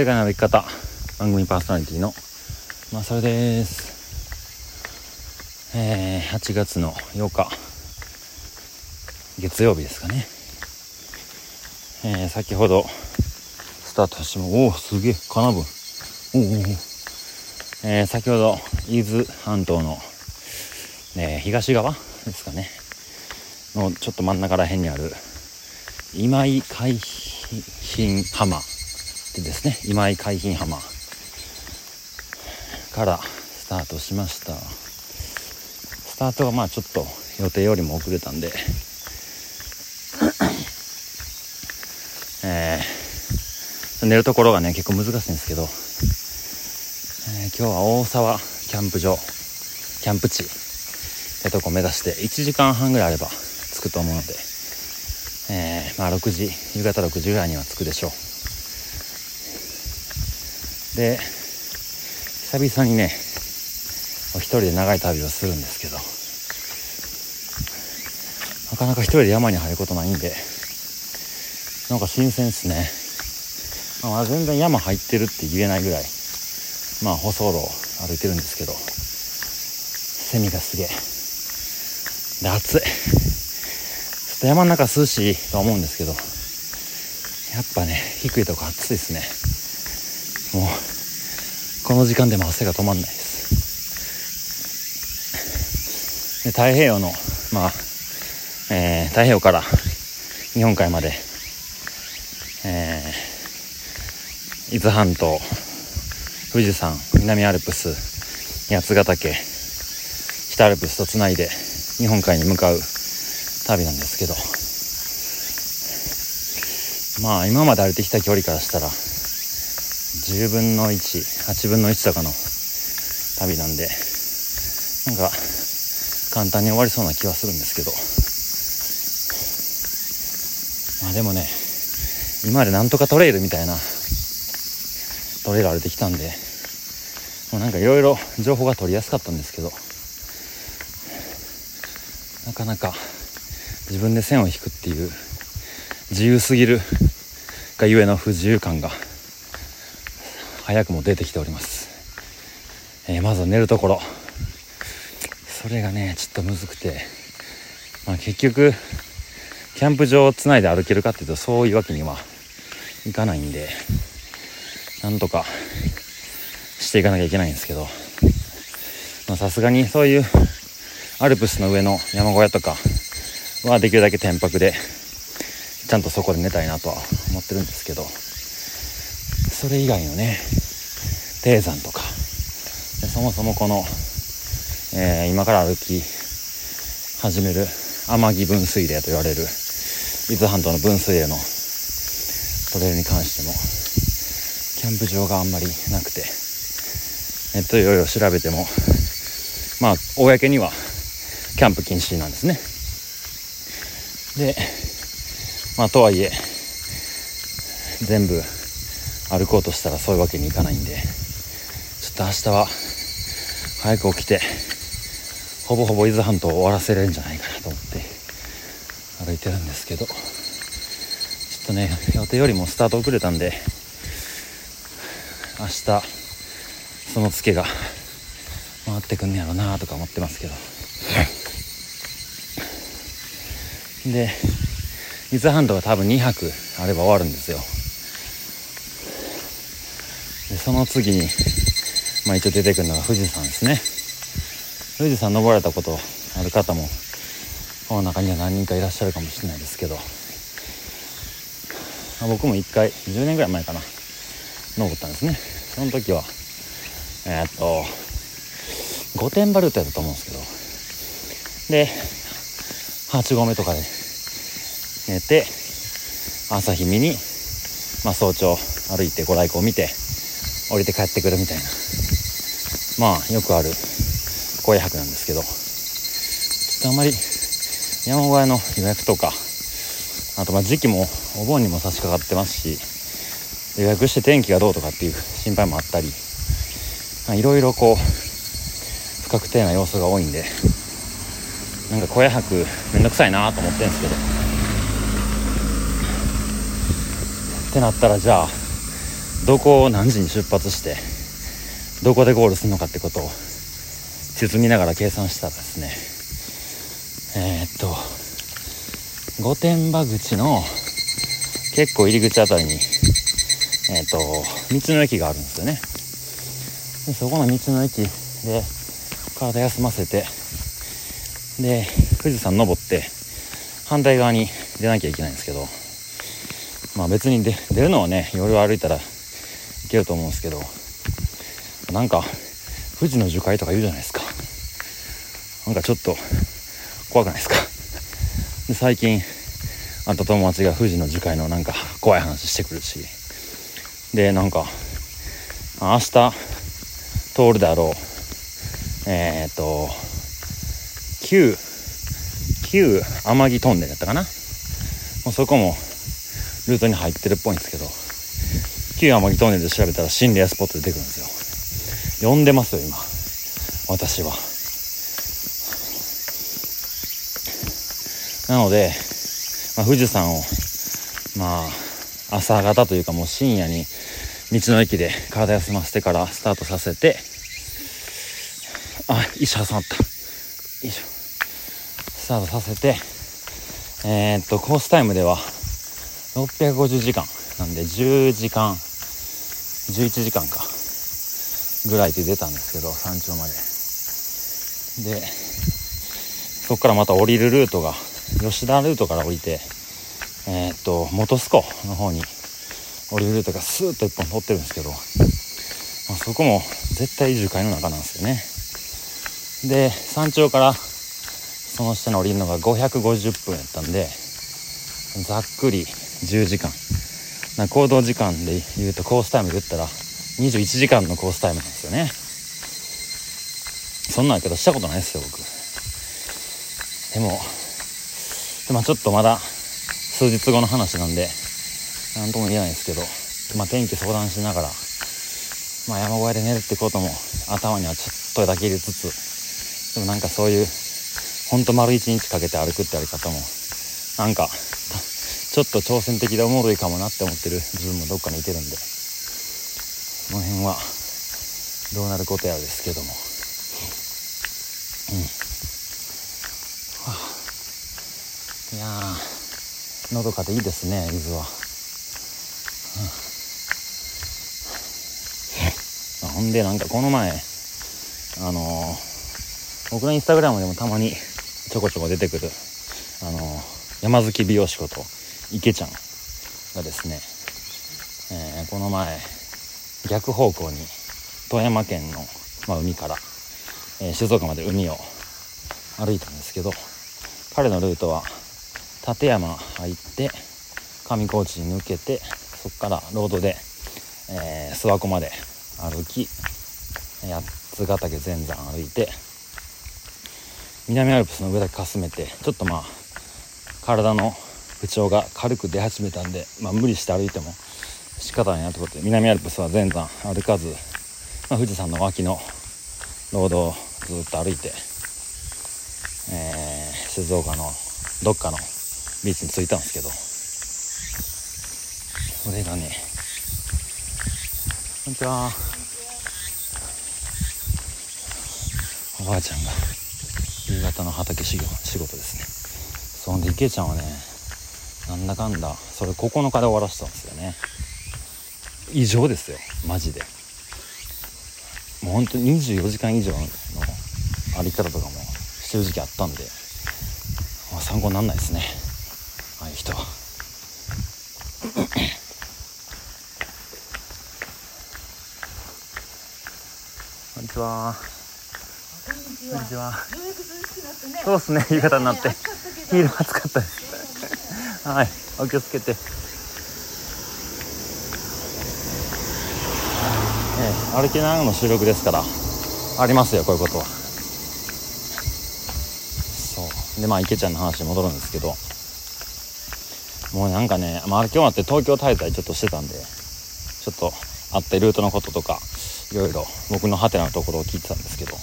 世界の歩き方番組パーソナリティのまあそれです。えー、8月の8日月曜日ですかね。えー、先ほどスタートしてもおおすげえ金分おおえー、先ほど伊豆半島の、えー、東側ですかね。のちょっと真ん中ら辺にある今井海浜浜。でですね今井海浜浜からスタートしました。スタートがまあちょっと予定よりも遅れたんでえー、寝るところがね結構難しいんですけど、えー、今日は大沢キャンプ場キャンプ地ってとこ目指して1時間半ぐらいあれば着くと思うので、えー、まあ6時夕方6時ぐらいには着くでしょう。で久々にね一人で長い旅をするんですけどなかなか一人で山に入ることないんでなんか新鮮っすね、まあ、全然山入ってるって言えないぐらいまあ舗装路を歩いてるんですけどセミがすげえ。で暑い。ちょっと山の中涼しいとは思うんですけどやっぱね低いとこ暑いですね。の時間でも汗が止まんないです。で太平洋のまあ、えー、太平洋から日本海までえー、伊豆半島富士山南アルプス八ヶ岳北アルプスとつないで日本海に向かう旅なんですけど。まあ今まで歩いてきた距離からしたら10分の1 8分の1とかの旅なんでなんか簡単に終わりそうな気はするんですけど。まあでもね今までなんとかトレイルみたいなトレイル歩いてきたんでもうなんかいろいろ情報が取りやすかったんですけどなかなか自分で線を引くっていう自由すぎるがゆえの不自由感が早くも出てきております、えー、まずは寝るところ。それがねちょっとむずくて、まあ、結局キャンプ場をつないで歩けるかっていうとそういうわけにはいかないんでなんとかしていかなきゃいけないんですけど。さすがにそういうアルプスの上の山小屋とかはできるだけ天白でちゃんとそこで寝たいなとは思ってるんですけど。それ以外のね低山とかそもそもこの、えー、今から歩き始める天城分水嶺と言われる伊豆半島の分水嶺のトレイルに関してもキャンプ場があんまりなくてネットいろいろ調べてもまあ公にはキャンプ禁止なんですね。でまあとはいえ全部歩こうとしたらそういうわけにいかないんで。ちょっと明日は早く起きてほぼほぼ伊豆半島を終わらせれるんじゃないかなと思って歩いてるんですけど。ちょっとね予定よりもスタート遅れたんで明日そのツケが回ってくんねやろなとか思ってますけど。で伊豆半島が多分2泊あれば終わるんですよ。その次に、まあ、一応出てくるのが富士山ですね。富士山登られたことある方もこの中には何人かいらっしゃるかもしれないですけど、まあ、僕も1回10年ぐらい前かな登ったんですね。その時はえー、っと御殿場ルートやったと思うんですけどで8合目とかで寝て朝日見に、まあ、早朝歩いてご来光を見て降りて帰ってくるみたいな。まあよくある公約なんですけど。ちょっとあんまり山小屋の予約とかあとまあ時期もお盆にも差し掛かってますし予約して天気がどうとかっていう心配もあったりいろいろこう不確定な要素が多いんでなんか小屋泊めんどくさいなと思ってるんですけど。ってなったらじゃあどこを何時に出発してどこでゴールするのかってことを地図見ながら計算したらですね。えー、っと御殿場口の結構入り口あたりにえー、っと道の駅があるんですよね。でそこの道の駅で体休ませてで富士山登って反対側に出なきゃいけないんですけどまあ別に出るのはね夜歩いたらけると思うんですけどなんか富士の樹海とか言うじゃないですか。なんかちょっと怖くないですか。で最近あった友達が富士の樹海のなんか怖い話してくるし。でなんか明日通るであろう。えー、っと旧旧天城トンネルやったかな。もうそこもルートに入ってるっぽいんですけど。旧天城トンネルで調べたら心霊スポット出てくるんですよ。呼んでますよ今。私は。なので、まあ、富士山をまあ朝方というかもう深夜に道の駅で体休ませてからスタートさせてあ石挟まったよいしょスタートさせてえー、っとコースタイムでは650時間なんで10時間11時間か。ぐらいで出たんですけど山頂まで。でそこからまた降りるルートが吉田ルートから降りてえー、っと本栖湖の方に降りるルートがスーッと一本通ってるんですけど、まあ、そこも絶対樹海の中なんですよね。で山頂からその下に降りるのが550分やったんでざっくり10時間。な行動時間で言うとコースタイムで言ったら21時間のコースタイムなんですよね。そんなんやけどしたことないですよ僕。でもでもちょっとまだ数日後の話なんで何とも言えないですけど、まあ、天気相談しながら、まあ、山小屋で寝るってことも頭にはちょっとだけ入れつつでもなんかそういうほんと丸一日かけて歩くってやり方もなんかょっと挑戦的でおもろいかもなって思ってる。自分もどっかにいてるんで。その辺はどうなることやですけども。うん、はあ、いやのどかでいいですね伊豆は、うん、ほんでなんかこの前あのー、僕のインスタグラムでもたまにちょこちょこ出てくるあのー、山好き美容師こと池ちゃんがですね、えー、この前逆方向に富山県の、まあ、海から、えー、静岡まで海を歩いたんですけど彼のルートは立山入って上高地に抜けてそこからロードで、えー、諏訪湖まで歩き八ヶ岳全山歩いて南アルプスの上だけかすめてちょっとまあ体の不調が軽く出始めたんで、まあ、無理して歩いても仕方ないなってことで南アルプスは全山歩かず、まあ、富士山の脇のロードをずっと歩いて、えー、静岡のどっかのビーチに着いたんですけどそれがねこんにちは。おばあちゃんが夕方の畑仕事ですね。そんで池ちゃんはねなんだかんだそれ9日で終わらせたんですよね。異常ですよマジで。もうほんと24時間以上の歩き方とかもしてる時期あったんで、まあ、参考になんないですね。ああいう人。は。こんにちは。こんにちは。そうですね、夕方になって。昼暑かったです。はい。お気をつけて、ええ、歩きながらの収録ですからありますよこういうことは。そう。でまあ池ちゃんの話に戻るんですけど。もうなんかね、まあ、今日あって東京滞在ちょっとしてたんでちょっと会ってルートのこととかいろいろ僕のハテナのところを聞いてたんですけど。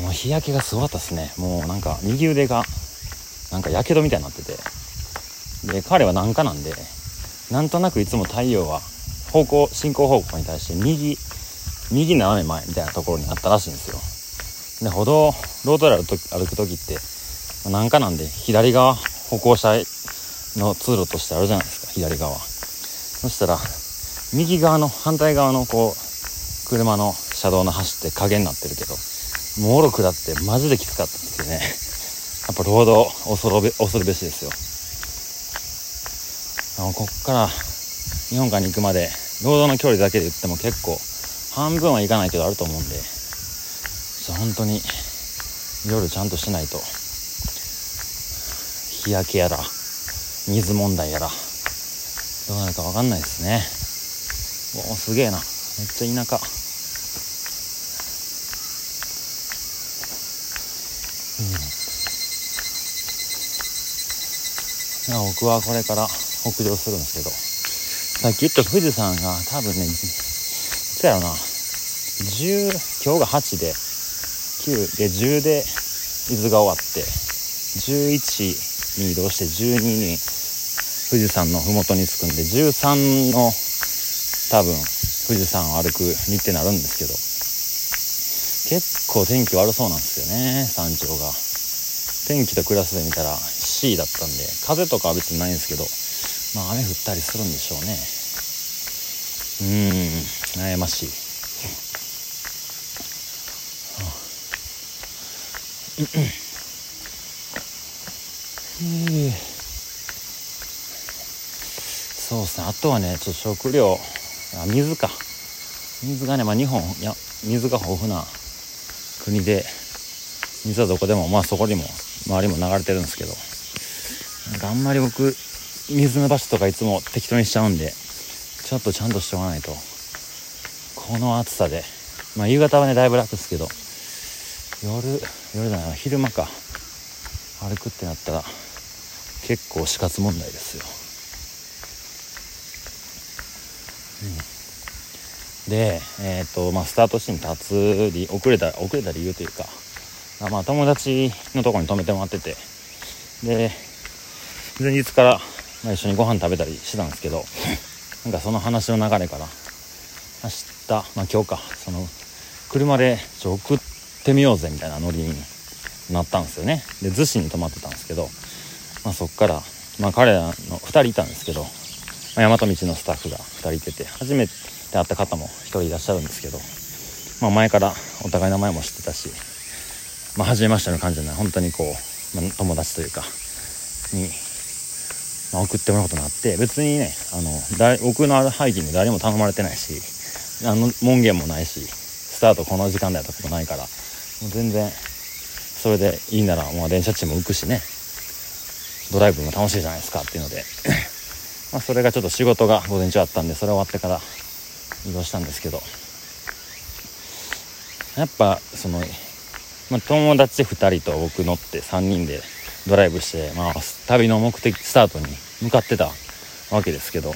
もう日焼けがすごかったですね。もうなんか右腕がなんかやけどみたいになってて。で彼は南下なんでなんとなくいつも太陽は方向進行方向に対して右右斜め前みたいなところにあったらしいんですよ。で歩道ロードで歩く時ってなんかなんで左側歩行者の通路としてあるじゃないですか左側。そしたら右側の反対側のこう車の車道の走って影になってるけどもろ下ってマジできつかったっていうね。やっぱロード恐るべ恐るべしですよ。あのこから日本海に行くまでロードの距離だけで言っても結構半分はいかないけどあると思うんで本当に夜ちゃんとしないと日焼けやら水問題やらどうなるか分かんないですね。おおすげえな。めっちゃ田舎。うん。僕はこれから北上するんですけど。さっき言った富士山が多分ねいつやろな。10今日が8で9で10で伊豆が終わって11に移動して12に富士山の麓に着くんで13の多分富士山を歩く日程になるんですけど。結構天気悪そうなんですよね山頂が。天気とクラスで見たら C だったんで風とかは別にないんですけど。まあ雨降ったりするんでしょうね。うん悩ましい。そうですね。あとはねちょっと食料。あ水か。水がねまあ日本いや水が豊富な国で水はどこでもまあそこにも周りも流れてるんですけど。なんかあんまり僕水の場所とかいつも適当にしちゃうんでちょっとちゃんとしておかないと。この暑さで。まあ夕方はねだいぶ楽ですけど。夜夜じゃな昼間か。歩くってなったら結構死活問題ですよ。うん。で、えーとまあ、スタート地に立つり遅れた遅れた理由というか、まあ、友達のとこに泊めてもらってて。で前日から、まあ、一緒にご飯食べたりしてたんですけど なんかその話の流れから明日、まあ、今日か。その車でちょ送ってみようぜみたいなノリになったんですよね。で逗子に泊まってたんですけど、まあ、そっから、まあ、彼らの2人いたんですけどまあ、大和道のスタッフが2人いてて初めて会った方も1人いらっしゃるんですけど、まあ、前からお互い名前も知ってたし、まあ、初めましての感じじゃない本当にこう、まあ、友達というかに、まあ、送ってもらうことになって別にねあの僕のハイキング誰も頼まれてないしあの門限もないしスタートこの時間だったことないからもう全然それでいいなら、まあ、電車賃も浮くしねドライブも楽しいじゃないですかっていうので まあ、それがちょっと仕事が午前中あったんでそれ終わってから移動したんですけど。やっぱその、まあ、友達2人と僕乗って3人でドライブして、まあ、旅の目的スタートに向かってたわけですけど、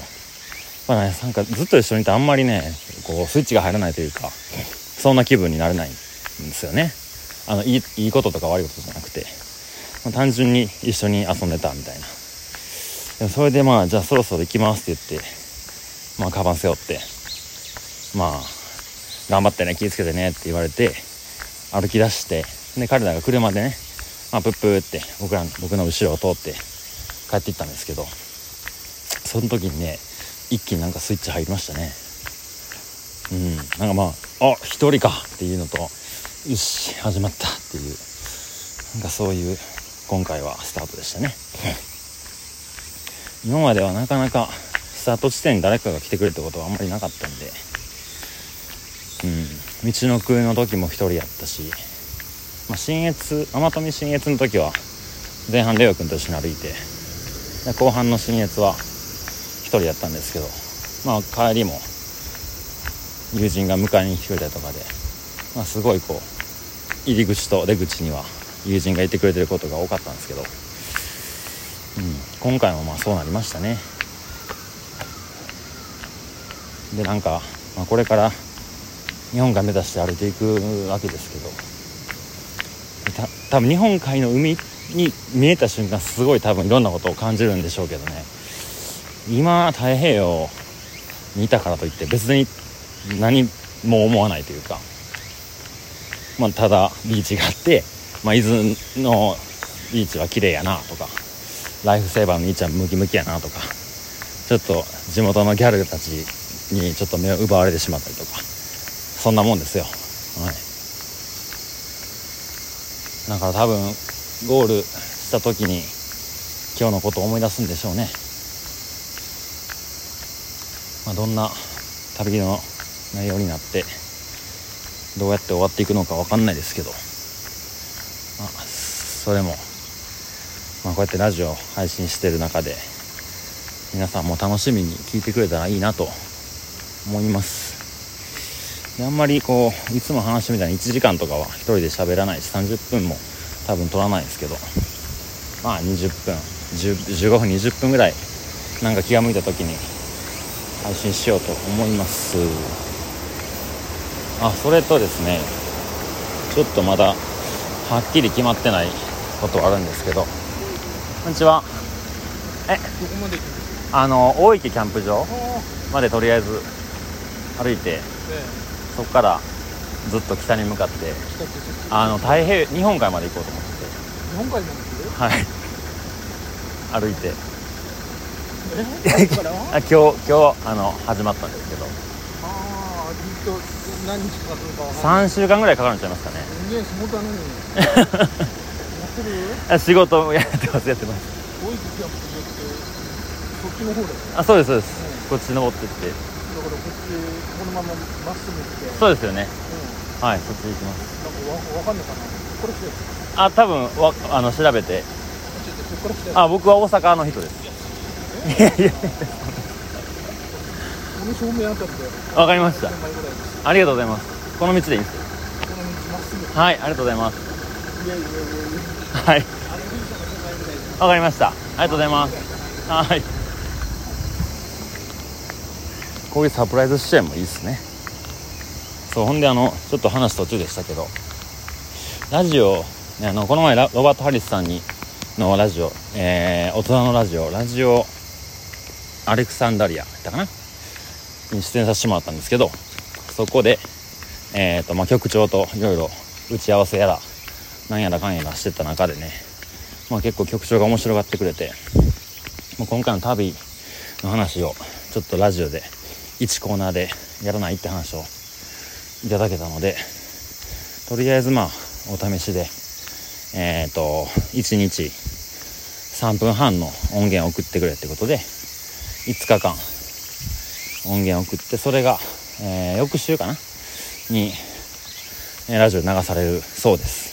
まあね、なんかずっと一緒にいてあんまりねこうスイッチが入らないというかそんな気分になれないんですよね。あのいいいいこととか悪いことじゃなくて、まあ、単純に一緒に遊んでたみたいな。それでまあじゃあそろそろ行きますって言ってまあカバン背負ってまあ頑張ってね気をつけてねって言われて歩き出してで彼らが車でねまあプップーって僕ら僕の後ろを通って帰っていったんですけどその時にね一気になんかスイッチ入りましたね。うん。なんかまああ一人かっていうのとよし始まったっていう。なんかそういう今回はスタートでしたね。今まではなかなかスタート地点に誰かが来てくれってことはあんまりなかったんで。うん。道のくの時も1人やったし、まあ、新越天富新越の時は前半レオ君と一緒に歩いてで後半の新越は1人やったんですけどまあ帰りも友人が迎えに来てくれたりとかで、まあ、すごいこう入り口と出口には友人がいてくれてることが多かったんですけどうん、今回もまあそうなりましたね。でなんか、まあ、これから日本海目指して歩いていくわけですけど多分日本海の海に見えた瞬間すごい多分いろんなことを感じるんでしょうけどね。今太平洋にいたからといって別に何も思わないというか、まあ、ただビーチがあって、まあ、伊豆のビーチは綺麗やなとか。ライフセーバーの兄ちゃんムキムキやなとか。ちょっと地元のギャルたちにちょっと目を奪われてしまったりとか。そんなもんですよ。はい。だから多分ゴールした時に今日のことを思い出すんでしょうね、まあ、どんな旅の内容になってどうやって終わっていくのか分かんないですけど、まあ、それも、まあ、こうやってラジオ配信してる中で皆さんも楽しみに聞いてくれたらいいなと思います。であんまりこういつも話みたいに1時間とかは1人で喋らないし30分も多分取らないですけどまあ20分15分20分ぐらいなんか気が向いた時に配信しようと思います。あそれとですねちょっとまだはっきり決まってないことはあるんですけどこんにちは。えあの大池キャンプ場までとりあえず歩いてそこからずっと北に向かってあの太平日本海まで行こうと思ってて。日本海まで来るはい。歩いて。え？今日今日あの始まったんですけど。ああずっと何日かかるのかわかんない。3週間ぐらいかかるんちゃいますかね。人間相撲だの？に やってる？あ仕事やってますやってます。大池キャンプ場っちの方だあそうですそうです。こっち登ってって。だからこっちこのまままっすぐ行って。そうですよね。うはいそっち行きます。んなんかわわかんないかな。これ来てる。あ多分わあの調べて。あ僕は大阪の人です。いやいや。この正面あたりで。わかりました。1000枚ぐらいです。ありがとうございます。この道でいいです。この道まっすぐ。はいありがとうございます。いやいやいやいや。はい。あの富士山の1000枚ぐらいです。わかりました。ありがとうございます。はいこういうサプライズ支援もいいですね。そうほんであのちょっと話途中でしたけどラジオ、ね、あのこの前ロバート・ハリスさんにのラジオ、えー、大人のラジオラジオアレクサンダリアだったかな？に出演させてもらったんですけどそこで、えーとまあ、局長といろいろ打ち合わせやらなんやらかんやらしてた中でね、まあ、結構局長が面白がってくれてもう今回の旅の話をちょっとラジオで1コーナーでやらないって話をいただけたのでとりあえずまあお試しでえっ、と1日3分半の音源を送ってくれってことで5日間音源を送ってそれが、えー翌週かな？にラジオ流されるそうです。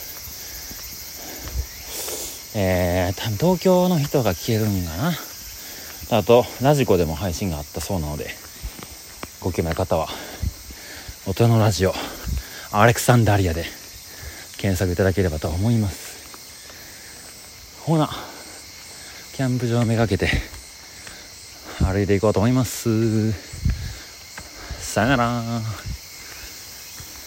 えー、多分東京の人が聞けるんかな？あとラジコでも配信があったそうなのでご興味ある方は大人のラジオアレクサンダリアで検索いただければと思います。ほなキャンプ場をめがけて歩いていこうと思います。さよなら。